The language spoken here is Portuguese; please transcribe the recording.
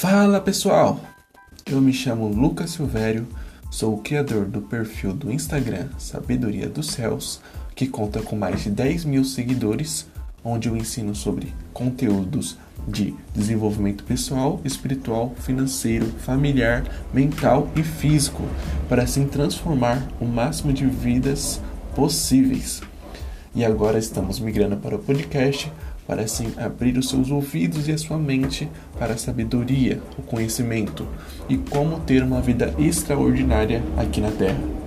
Fala pessoal, eu me chamo Lucas Silvério, sou o criador do perfil do Instagram Sabedoria dos Céus, que conta com mais de 10 mil seguidores, onde eu ensino sobre conteúdos de desenvolvimento pessoal, espiritual, financeiro, familiar, mental e físico, para assim transformar o máximo de vidas possíveis. E agora estamos migrando para o podcast para assim abrir os seus ouvidos e a sua mente para a sabedoria, o conhecimento e como ter uma vida extraordinária aqui na Terra.